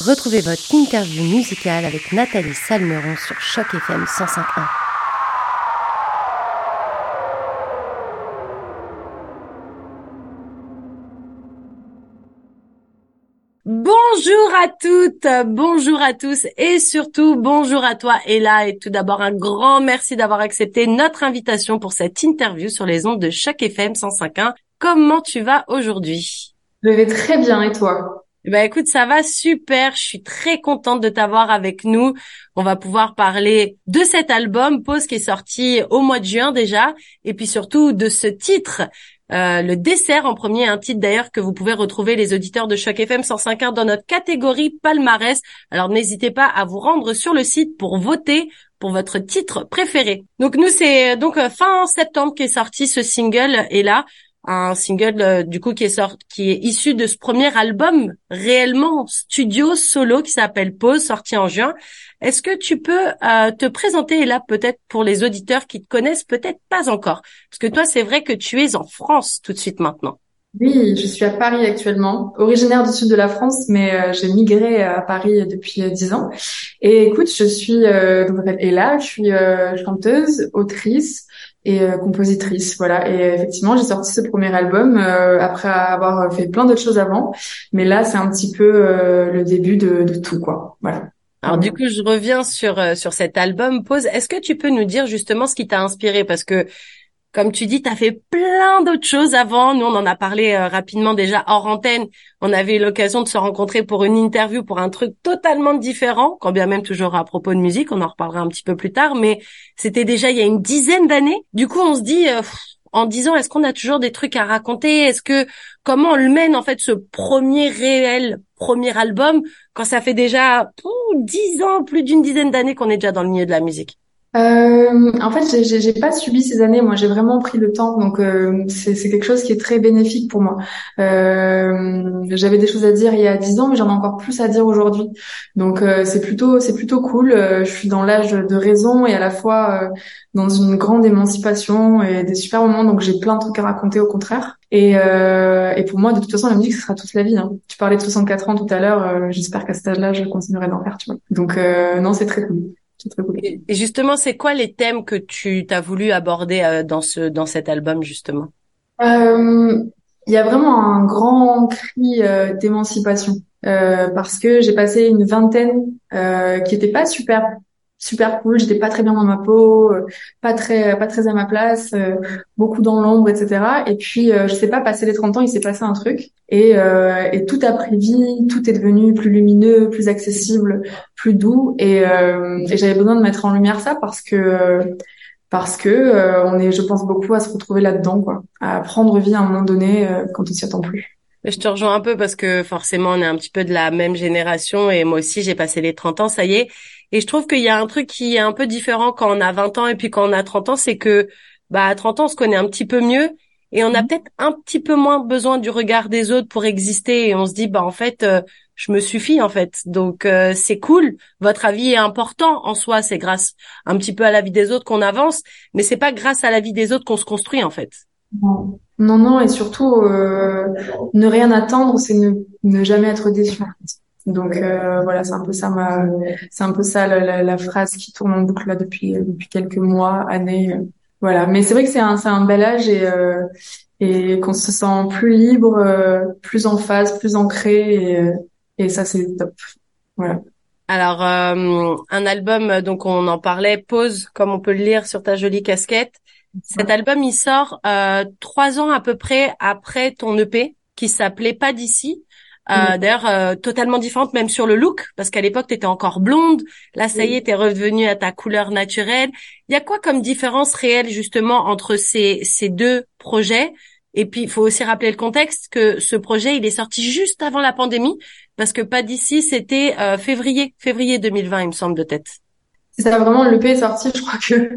Retrouvez votre interview musicale avec Nathalie Salmeron sur Choc FM 105.1. Bonjour à toutes, bonjour à tous et surtout bonjour à toi Ella et tout d'abord un grand merci d'avoir accepté notre invitation pour cette interview sur les ondes de Choc FM 105.1. Comment tu vas aujourd'hui? Je vais très bien et toi? Ben écoute, ça va super. Je suis très contente de t'avoir avec nous. On va pouvoir parler de cet album Pause qui est sorti au mois de juin déjà, et puis surtout de ce titre. Euh, le dessert en premier, un titre d'ailleurs que vous pouvez retrouver les auditeurs de Choc FM 105.1 dans notre catégorie palmarès. Alors n'hésitez pas à vous rendre sur le site pour voter pour votre titre préféré. Donc nous c'est donc euh, fin septembre qui est sorti ce single et là un single euh, du coup qui est sorti, qui est issu de ce premier album réellement studio solo qui s'appelle Pause, sorti en juin. Est-ce que tu peux euh, te présenter là peut-être pour les auditeurs qui te connaissent peut-être pas encore, parce que toi c'est vrai que tu es en France tout de suite maintenant. Oui, je suis à Paris actuellement, originaire du sud de la France, mais euh, j'ai migré à Paris depuis dix ans. Et écoute, je suis euh, et là, je suis chanteuse, autrice, et euh, compositrice. Voilà. Et effectivement, j'ai sorti ce premier album euh, après avoir fait plein d'autres choses avant, mais là, c'est un petit peu euh, le début de, de, tout, quoi. Voilà. Alors du coup, je reviens sur sur cet album Pause. Est-ce que tu peux nous dire justement ce qui t'a inspiré? Parce que comme tu dis, tu as fait plein d'autres choses avant. Nous, on en a parlé euh, rapidement déjà hors antenne. On avait eu l'occasion de se rencontrer pour une interview pour un truc totalement différent, quand bien même toujours à propos de musique. On en reparlera un petit peu plus tard, mais c'était déjà il y a une dizaine d'années. Du coup, on se dit, euh, en disant, est-ce qu'on a toujours des trucs à raconter? Est-ce que comment on le mène en fait ce premier réel premier album quand ça fait déjà dix ans, plus d'une dizaine d'années qu'on est déjà dans le milieu de la musique? Euh, en fait, j'ai, j'ai pas subi ces années. Moi, j'ai vraiment pris le temps, donc euh, c'est, quelque chose qui est très bénéfique pour moi. Euh, j'avais des choses à dire il y a dix ans, mais j'en ai encore plus à dire aujourd'hui. Donc, euh, c'est plutôt, c'est plutôt cool. Euh, je suis dans l'âge de raison et à la fois euh, dans une grande émancipation et des super moments. Donc, j'ai plein de trucs à raconter, au contraire. Et, et pour moi, de toute façon, la musique, ce sera toute la vie. Hein. Tu parlais de 64 ans tout à l'heure. j'espère qu'à cet âge-là, je continuerai d'en faire. Tu vois. Donc, non, c'est très cool. Et justement, c'est quoi les thèmes que tu t'as voulu aborder euh, dans ce dans cet album justement? Euh, Il y a vraiment un grand cri euh, d'émancipation. Parce que j'ai passé une vingtaine qui était pas super super cool, j'étais pas très bien dans ma peau, euh, pas très pas très à ma place, euh, beaucoup dans l'ombre, etc. Et puis euh, je sais pas, passé les 30 ans, il s'est passé un truc et, et tout a pris vie, tout est devenu plus lumineux, plus accessible, plus doux et, et j'avais besoin de mettre en lumière ça parce que parce que on est, je pense beaucoup à se retrouver là-dedans, quoi, à prendre vie à un moment donné quand on s'y attend plus. Je te rejoins un peu parce que forcément on est un petit peu de la même génération et moi aussi j'ai passé les 30 ans, ça y est. Et je trouve qu'il y a un truc qui est un peu différent quand on a 20 ans et puis quand on a 30 ans, c'est que bah à 30 ans on se connaît un petit peu mieux et on a mhm. peut-être un petit peu moins besoin du regard des autres pour exister et on se dit bah en fait euh, je me suffis en fait. Donc euh, c'est cool, votre avis est important en soi, c'est grâce un petit peu à la vie des autres qu'on avance, mais c'est pas grâce à la vie des autres qu'on se construit en fait. Non, non, non et surtout euh, ne rien attendre, c'est ne, ne jamais être déçu. Donc euh, voilà, c'est un peu ça ma, c'est un peu ça la, la, phrase qui tourne en boucle là depuis depuis quelques mois, années. voilà, mais c'est vrai que c'est un c'est un bel âge et euh, et qu'on se sent plus libre, euh, plus en phase, plus ancré et et ça c'est top. Voilà. Alors un album donc on en parlait, pause comme on peut le lire sur ta jolie casquette. Cet album il sort trois ans à peu près après ton EP qui s'appelait Pas d'ici. Euh, d'ailleurs, euh, totalement différente même sur le look, parce qu'à l'époque, tu étais encore blonde. Là, ça y est, t'es revenue à ta couleur naturelle. Il y a quoi comme différence réelle justement entre ces, ces deux projets? Et puis, il faut aussi rappeler le contexte que ce projet, il est sorti juste avant la pandémie, parce que pas d'ici, c'était euh, février, février 2020, il me semble de tête. C'est ça, vraiment, l'EP est sorti, je crois que,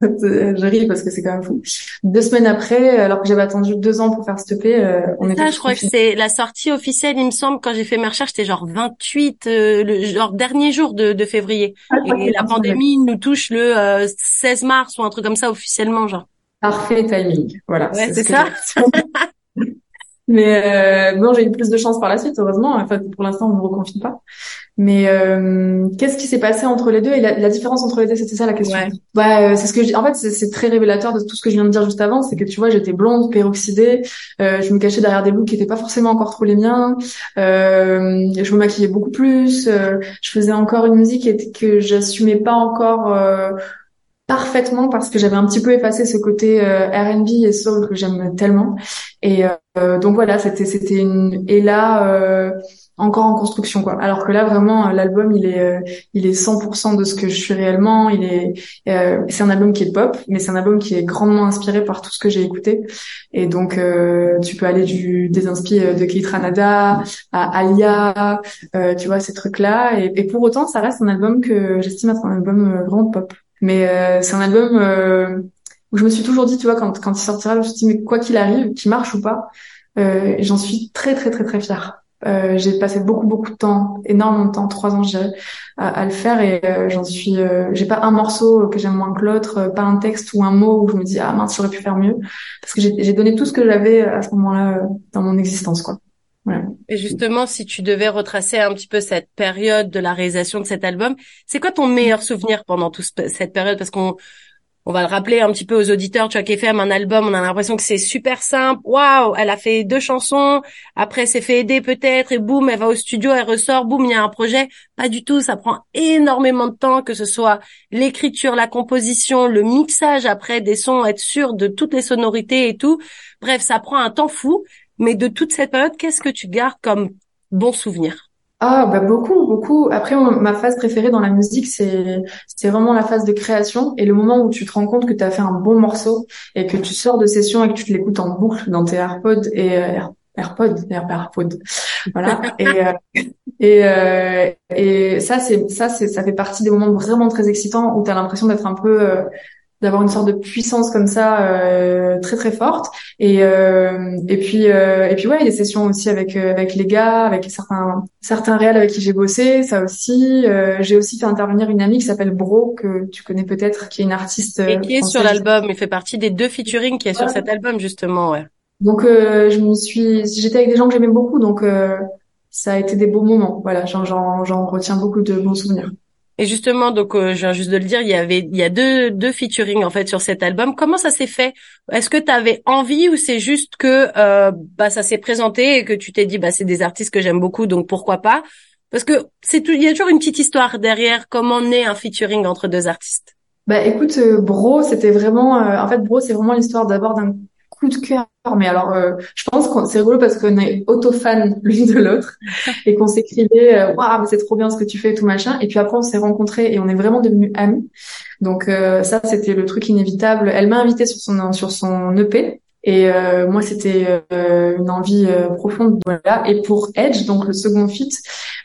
je ris parce que c'est quand même fou. Deux semaines après, alors que j'avais attendu deux ans pour faire cet EP, euh, on est. Ça, je crois que c'est la sortie officielle, il me semble, quand j'ai fait mes recherches, c'était genre 28, euh, le genre dernier jour de, de février. Ah, Et la pandémie nous touche le 16 euh, mars ou un truc comme ça officiellement, genre. Parfait timing, voilà. Ouais, c'est ça. Mais euh, bon, j'ai eu plus de chance par la suite, heureusement. Enfin, pour l'instant, on ne me reconfine pas. Mais euh, qu'est-ce qui s'est passé entre les deux et la, différence entre les deux, c'était ça la question. Ouais. Bah, euh, c'est ce que je, en fait, c'est très révélateur de tout ce que je viens de dire juste avant, c'est que tu vois, j'étais blonde, peroxydée, euh, je me cachais derrière des looks qui étaient pas forcément encore trop les miens, euh, je me maquillais beaucoup plus, euh, je faisais encore une musique que j'assumais pas encore parfaitement parce que j'avais un petit peu effacé ce côté euh, R&B et soul que j'aime tellement. Et euh, donc voilà, c'était c'était une et là euh, encore en construction quoi. Alors que là vraiment l'album il est euh, il est 100% de ce que je suis réellement. Il est euh, c'est un album qui est pop, mais c'est un album qui est grandement inspiré par tout ce que j'ai écouté. Et donc tu peux aller du des inspi de Keith Ranada à Alia, tu vois ces trucs là. Et, et, pour autant ça reste un album que j'estime être un album vraiment pop. Mais euh, c'est un album euh, où je me suis toujours dit, tu vois, quand, quand il sortira, je me suis dit, mais quoi qu'il arrive, qu'il marche ou pas, euh, j'en suis très très très très fière. Euh, j'ai passé beaucoup beaucoup de temps, énormément de temps, trois ans je à, à le faire et euh, j'en suis. Euh, j'ai pas un morceau que j'aime moins que l'autre, pas un texte ou un mot où je me dis ah mince j'aurais pu faire mieux parce que j'ai donné tout ce que j'avais à ce moment-là dans mon existence quoi. Et justement, si tu devais retracer un petit peu cette période de la réalisation de cet album, c'est quoi ton meilleur souvenir pendant toute cette période? Parce qu'on on va le rappeler un petit peu aux auditeurs, tu vois, KFM, un album, on a l'impression que c'est super simple. Waouh, elle a fait deux chansons, après c'est fait aider peut-être, et boum, elle va au studio, elle ressort, boum, il y a un projet. Pas du tout, ça prend énormément de temps, que ce soit l'écriture, la composition, le mixage après des sons, être sûr de toutes les sonorités et tout. Bref, ça prend un temps fou. Mais de toute cette période, qu'est-ce que tu gardes comme bon souvenir? Ah bah beaucoup beaucoup. Après ma phase préférée dans la musique c'est c'est vraiment la phase de création et le moment où tu te rends compte que tu as fait un bon morceau et que tu sors de session et que tu te l'écoutes en boucle dans tes AirPods et euh, AirPods AirPods. Voilà. Et euh, et euh, et ça c'est ça c'est ça fait partie des moments vraiment très excitants où tu as l'impression d'être un peu euh, d'avoir une sorte de puissance comme ça euh, très très forte. Et euh, et puis euh, et puis ouais des sessions aussi avec euh, avec les gars avec certains certains réels avec qui j'ai bossé ça aussi. Euh, j'ai aussi fait intervenir une amie qui s'appelle Bro que tu connais peut-être qui est une artiste et qui est sur l'album. Il fait partie des deux featuring qui est sur cet album justement ouais. Donc je me suis j'étais avec des gens que j'aimais beaucoup donc ça a été des beaux moments. Voilà j'en j'en retiens beaucoup de bons souvenirs et justement, donc euh, je viens juste de le dire, il y avait il y a deux deux featuring en fait sur cet album. Comment ça s'est fait? Est-ce que tu avais envie ou c'est juste que euh, bah ça s'est présenté et que tu t'es dit bah c'est des artistes que j'aime beaucoup donc pourquoi pas? Parce que c'est tout il y a toujours une petite histoire derrière comment naît un featuring entre deux artistes. Bah écoute, euh, Bro, c'était vraiment, euh, en fait, Bro, c'est vraiment l'histoire d'abord d'un coup de cœur. Mais alors, euh, je pense que c'est rigolo parce qu'on est auto-fans l'une de l'autre et qu'on s'écrivait euh, waouh mais c'est trop bien ce que tu fais tout machin. Et puis après on s'est rencontrés et on est vraiment devenus amis. Donc euh, ça c'était le truc inévitable. Elle m'a invité sur son sur son EP et euh, moi, c'était euh, une envie euh, profonde. Voilà. Et pour Edge, donc le second feat,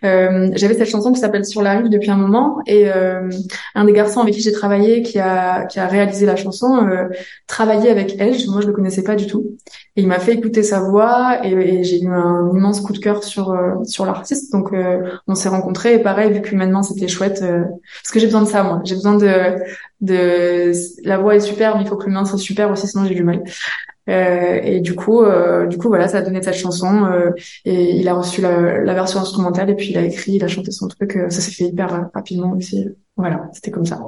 j'avais cette chanson qui s'appelle Sur la rive depuis un moment. Et un des garçons avec qui j'ai travaillé, qui a qui a réalisé la chanson, travaillait avec Edge. Moi, je le connaissais pas du tout. Et il m'a fait écouter sa voix et, j'ai eu un immense coup de cœur sur sur l'artiste. Donc, on s'est rencontrés. Et pareil, vu qu'humainement c'était chouette, parce que j'ai besoin de ça, moi. J'ai besoin de de la voix est super, mais il faut que l'humain soit super aussi, sinon j'ai du mal. Euh, et du coup, euh, du coup, voilà, ça a donné cette chanson. Euh, et il a reçu la, la, version instrumentale et puis il a écrit, il a chanté son truc. Ça s'est fait hyper rapidement aussi. Voilà, c'était comme ça.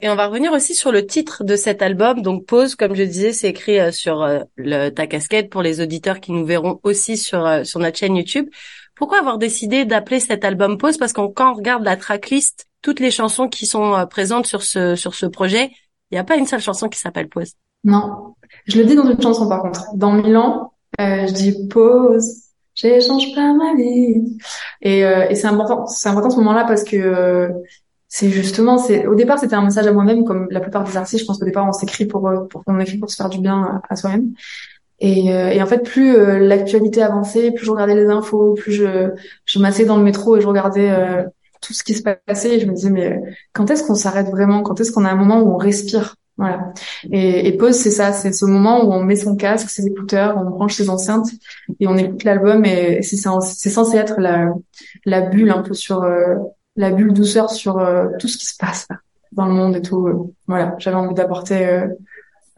Et on va revenir aussi sur le titre de cet album. Donc Pause, comme je disais, c'est écrit sur le, ta casquette pour les auditeurs qui nous verront aussi sur sur notre chaîne YouTube. Pourquoi avoir décidé d'appeler cet album Pause? Parce que quand on regarde la tracklist, toutes les chansons qui sont présentes sur ce sur ce projet, il n'y a pas une seule chanson qui s'appelle Pause. Non, je le dis dans une chanson par contre. Dans Milan, euh, je dis pause, j'échange pas ma vie. Et, euh, et c'est important, c'est important ce moment-là parce que euh, c'est justement, c'est au départ c'était un message à moi-même, comme la plupart des artistes. Je pense qu'au départ on s'écrit pour euh, pour qu'on écrit pour se faire du bien à, soi-même. Et, euh, et, en fait, plus l'actualité avançait, plus je regardais les infos, plus je je m'asseyais dans le métro et je regardais tout ce qui se passait. Et je me disais mais quand est-ce qu'on s'arrête vraiment? Quand est-ce qu'on a un moment où on respire? Voilà. Et, et pause, c'est ça, c'est ce moment où on met son casque, ses écouteurs, on branche ses enceintes et on écoute l'album et c'est censé être la, la bulle un peu sur euh, la bulle douceur sur euh, tout ce qui se passe dans le monde et tout. voilà, j'avais envie d'apporter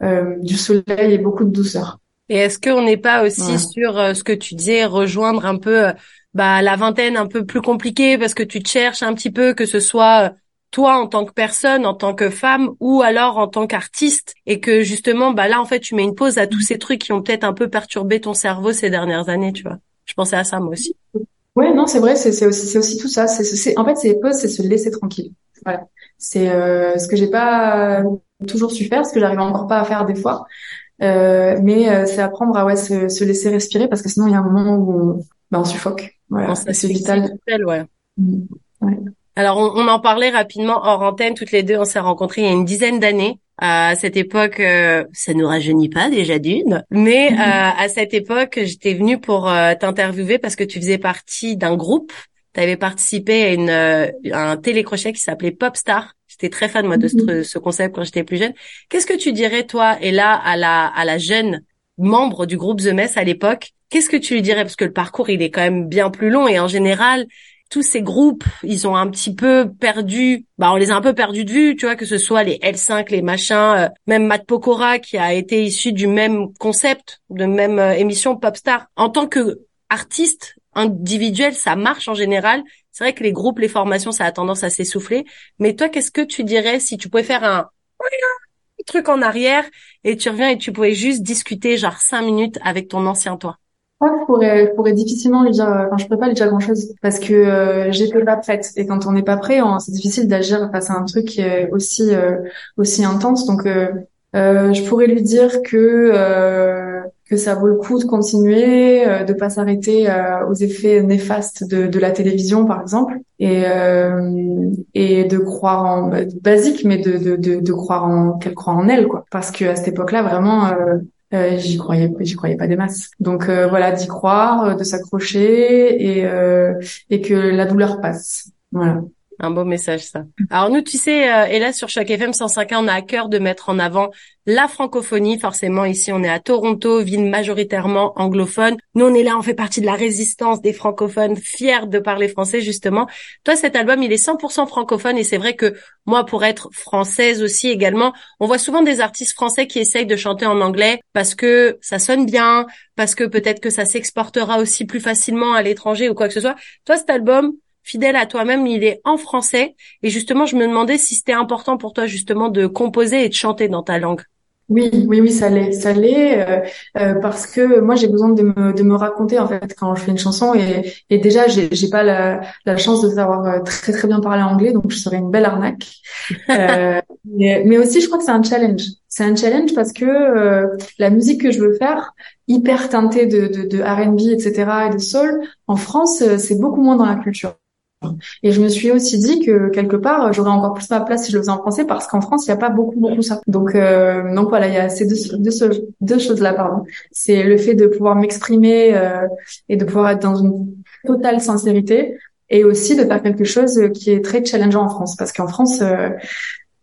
euh, du soleil et beaucoup de douceur. Et est-ce qu'on n'est pas aussi sur euh, ce que tu disais, rejoindre un peu bah, la vingtaine un peu plus compliquée parce que tu te cherches un petit peu, que ce soit toi en tant que personne, en tant que femme, ou alors en tant qu'artiste, et que justement, bah là en fait, tu mets une pause à tous ces trucs qui ont peut-être un peu perturbé ton cerveau ces dernières années, tu vois. Je pensais à ça moi aussi. Ouais, non, c'est vrai, c'est aussi, c'est aussi tout ça. C'est, en fait, c'est pause, c'est se laisser tranquille. Voilà. C'est euh, ce que j'ai pas toujours su faire, ce que j'arrive encore pas à faire des fois. Euh, mais euh, c'est apprendre à ouais se, se, laisser respirer parce que sinon il y a un moment où on, bah, on suffoque. Voilà, c'est vital. ouais. Mmh. ouais. Alors, on, en parlait rapidement hors antenne. Toutes les deux, on s'est rencontrés il y a une dizaine d'années. À cette époque, euh, ça nous rajeunit pas déjà d'une, mais mhm. euh, à cette époque, j'étais venue pour euh, t'interviewer parce que tu faisais partie d'un groupe. Tu avais participé à, une, un télécrochet qui s'appelait Popstar. J'étais très fan moi de ce, mhm. ce concept quand j'étais plus jeune. Qu'est-ce que tu dirais toi et là à la à la jeune membre du groupe The Mess à l'époque Qu'est-ce que tu lui dirais? Parce que le parcours il est quand même bien plus long et en général tous ces groupes, ils ont un petit peu perdu, bah on les a un peu perdus de vue, tu vois, que ce soit les L5, les machins, euh, même Matt Pokora qui a été issu du même concept, de même euh, émission Popstar. En tant que artiste individuel, ça marche en général. C'est vrai que les groupes, les formations, ça a tendance à s'essouffler. Mais toi, qu'est-ce que tu dirais si tu pouvais faire un truc en arrière et tu reviens et tu pouvais juste discuter genre cinq minutes avec ton ancien toi? Je pourrais, pourrais difficilement lui dire, enfin, je pourrais pas lui dire grand chose parce que euh, j'étais pas prête. Et quand on n'est pas prêt, c'est difficile d'agir face à un truc qui est aussi, euh, aussi intense. Donc, euh, euh, je pourrais lui dire que euh, que ça vaut le coup de continuer, euh, de pas s'arrêter aux effets néfastes de, de la télévision, par exemple, et et de croire en bah, basique, mais de, de, de, de croire en qu'elle croit en elle, quoi. Parce que à cette époque-là, vraiment euh, j'y croyais, j'y croyais pas des masses. Donc euh, voilà, d'y croire, euh, de s'accrocher et et que la douleur passe. Voilà. Un beau message ça. Alors nous, tu sais, euh, et là sur chaque FM 105.1, on a à cœur de mettre en avant la francophonie. Forcément, ici, on est à Toronto, ville majoritairement anglophone. Nous, on est là, on fait partie de la résistance des francophones, fiers de parler français justement. Toi, cet album, il est 100% francophone et c'est vrai que moi, pour être française aussi également, on voit souvent des artistes français qui essayent de chanter en anglais parce que ça sonne bien, parce que peut-être que ça s'exportera aussi plus facilement à l'étranger ou quoi que ce soit. Toi, cet album, fidèle à toi-même, il est en français. Et justement, je me demandais si c'était important pour toi justement de composer et de chanter dans ta langue. Oui, oui, oui, ça l'est, ça l'est, euh, euh, parce que moi j'ai besoin de me, de me raconter en fait quand je fais une chanson et, et déjà j'ai, j'ai pas la, la chance de savoir euh, très très bien parler anglais donc je serais une belle arnaque. Euh, mais, mais, aussi je crois que c'est un challenge, c'est un challenge parce que la musique que je veux faire, hyper teintée de, de, de R&B etc et de soul, en France c'est beaucoup moins dans la culture. Et je me suis aussi dit que quelque part, j'aurais encore plus ma place si je le faisais en français parce qu'en France, il n'y a pas beaucoup, beaucoup ça. Donc, euh, donc voilà, il y a ces deux, deux, choses-là, pardon. C'est le fait de pouvoir m'exprimer euh, et de pouvoir être dans une totale sincérité et aussi de faire quelque chose qui est très challengeant en France parce qu'en France, euh,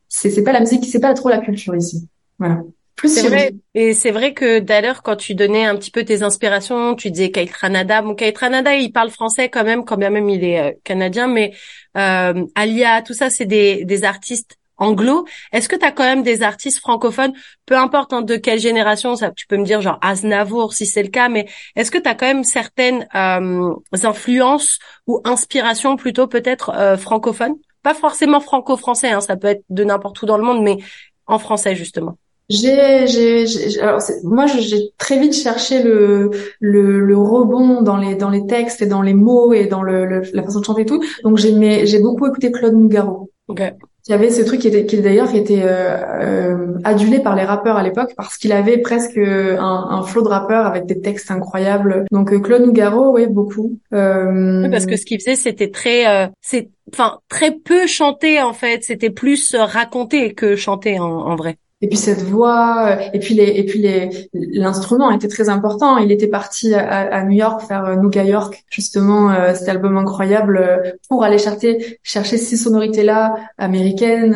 c'est pas la musique, c'est pas trop la culture ici. Voilà. C'est vrai. Et c'est vrai que d'ailleurs, quand tu donnais un petit peu tes inspirations, tu disais Kate Ranada. Bon, Kate Ranada, il parle français quand même, quand bien même il est euh, canadien, mais euh, Alia, tout ça, c'est des, des artistes anglo. Est-ce que tu as quand même des artistes francophones, peu importe hein, de quelle génération, ça, tu peux me dire genre Aznavour si c'est le cas, mais est-ce que tu as quand même certaines euh, influences ou inspirations plutôt peut-être euh, francophones? Pas forcément franco-français, hein, ça peut être de n'importe où dans le monde, mais en français justement. J'ai, j'ai, alors moi, j'ai très vite cherché le, le, le rebond dans les dans les textes et dans les mots et dans le, la façon de chanter et tout. Donc j'ai j'ai beaucoup écouté Claude Nougaro. Okay. Il y avait ce truc qui était qui d'ailleurs qui était euh, euh, adulé par les rappeurs à l'époque parce qu'il avait presque un, un flot de rappeurs avec des textes incroyables. Donc euh, Claude Nougaro, oui, beaucoup. Euh... Oui, parce que ce qu'il faisait, c'était très, euh, c'est, enfin, très peu chanté en fait. C'était plus raconté que chanté en, en vrai et puis cette voix euh, et puis les et puis les l'instrument était très important. Il était parti à, à New York faire euh, Nouga York justement euh, cet album incroyable pour aller chercher chercher ces sonorités là américaines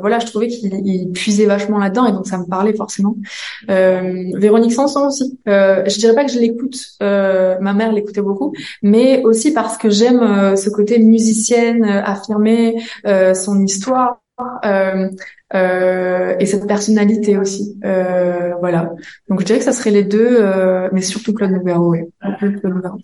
voilà je trouvais qu'il puisait vachement là-dedans et donc ça me parlait forcément. Véronique Sanson aussi. Je dirais pas que je l'écoute ma mère l'écoutait beaucoup mais aussi parce que j'aime ce côté musicienne affirmer son histoire. Euh, euh, et cette personnalité aussi. Euh, voilà. Donc je dirais que ça serait les deux, euh, mais surtout Claude Nougaro. Claude Nougaro.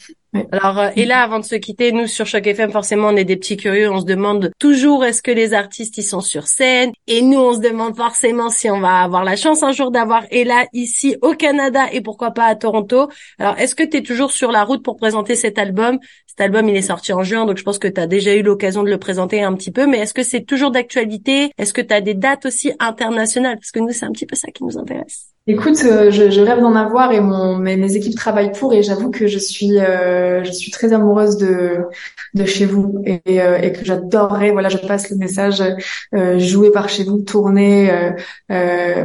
Alors, euh, et là, avant de se quitter, nous sur Choc FM, forcément, on est des petits curieux. On se demande toujours est-ce que les artistes ils sont sur scène, et nous, on se demande forcément si on va avoir la chance un jour d'avoir Ella ici au Canada et pourquoi pas à Toronto. Alors, est-ce que tu es toujours sur la route pour présenter cet album? Cet album, il est sorti en juin, donc je pense que tu as déjà eu l'occasion de le présenter un petit peu. Mais est-ce que c'est toujours d'actualité? Est-ce que tu as des dates aussi internationales Parce que nous, c'est un petit peu ça qui nous intéresse. Écoute, euh, je, je, rêve d'en avoir et mon, mes, équipes travaillent pour et j'avoue que je suis euh, je suis très amoureuse de de chez vous et, euh, et que j'adorerais voilà je passe le message euh, jouer par chez vous tourner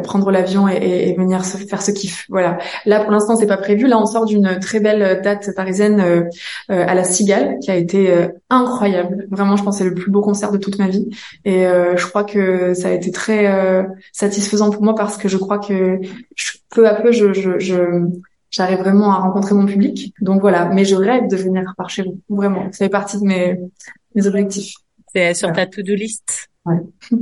prendre l'avion et, et, venir se faire ce kiff. Voilà. Là pour l'instant c'est pas prévu. Là on sort d'une très belle date parisienne à la Cigale qui a été incroyable. Vraiment je pense c'est le plus beau concert de toute ma vie et je crois que ça a été très satisfaisant pour moi parce que je crois que peu à peu, je, je, j'arrive vraiment à rencontrer mon public. Donc voilà, mais je rêve de venir par chez vous, vraiment. Ça fait partie de mes, mes objectifs. C'est sur ta to-do list. Ouais.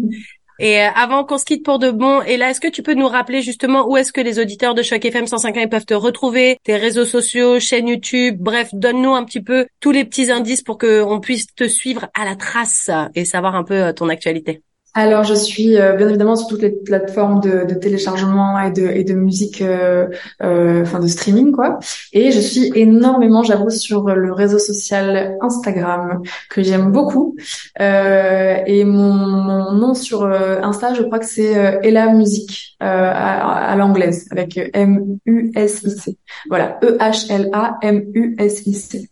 Et euh, avant qu'on se quitte pour de bon, et là, est-ce que tu peux nous rappeler justement où est-ce que les auditeurs de Choc FM 105.1 peuvent te retrouver, tes réseaux sociaux, chaîne YouTube, bref, donne-nous un petit peu tous les petits indices pour qu'on puisse te suivre à la trace et savoir un peu euh, ton actualité. Alors, je suis euh, bien évidemment sur toutes les plateformes de, de téléchargement et de, et de musique, euh, euh, enfin de streaming, quoi. Et je suis énormément, j'avoue, sur le réseau social Instagram que j'aime beaucoup. Euh, et mon, mon, nom sur Insta, je crois que c'est Ella Music à, à l'anglaise avec M U S I C. Voilà, E H L A M U S I C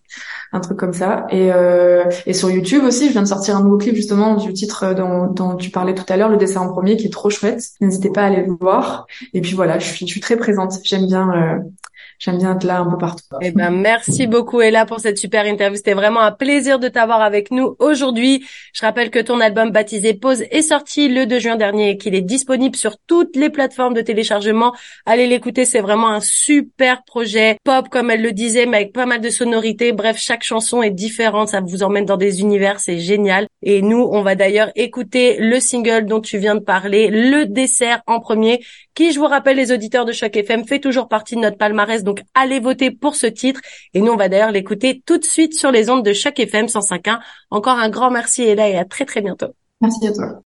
un truc comme ça. Et, euh, et sur YouTube aussi, je viens de sortir un nouveau clip justement du titre dont, dont tu parlais tout à l'heure, le dessin en premier, qui est trop chouette. N'hésitez pas à aller le voir. Et puis voilà, je suis, je suis très présente. J'aime bien euh, j'aime bien être là un peu partout. Eh ben, merci beaucoup Ella pour cette super interview. C'était vraiment un plaisir de t'avoir avec nous aujourd'hui. Je rappelle que ton album baptisé Pause est sorti le 2 juin dernier et qu'il est disponible sur toutes les plateformes de téléchargement. Allez l'écouter, c'est vraiment un super projet pop comme elle le disait, mais avec pas mal de sonorités. Bref, chaque chanson est différente, ça vous emmène dans des univers, c'est génial. Et nous, on va d'ailleurs écouter le single dont tu viens de parler, le dessert en premier, qui, je vous rappelle, les auditeurs de Choc FM, fait toujours partie de notre palmarès. Allez voter pour ce titre. Et nous, on va d'ailleurs l'écouter tout de suite sur les ondes de Choc FM 105.1. Encore un grand merci, Ella, et à très, très bientôt. Merci à toi.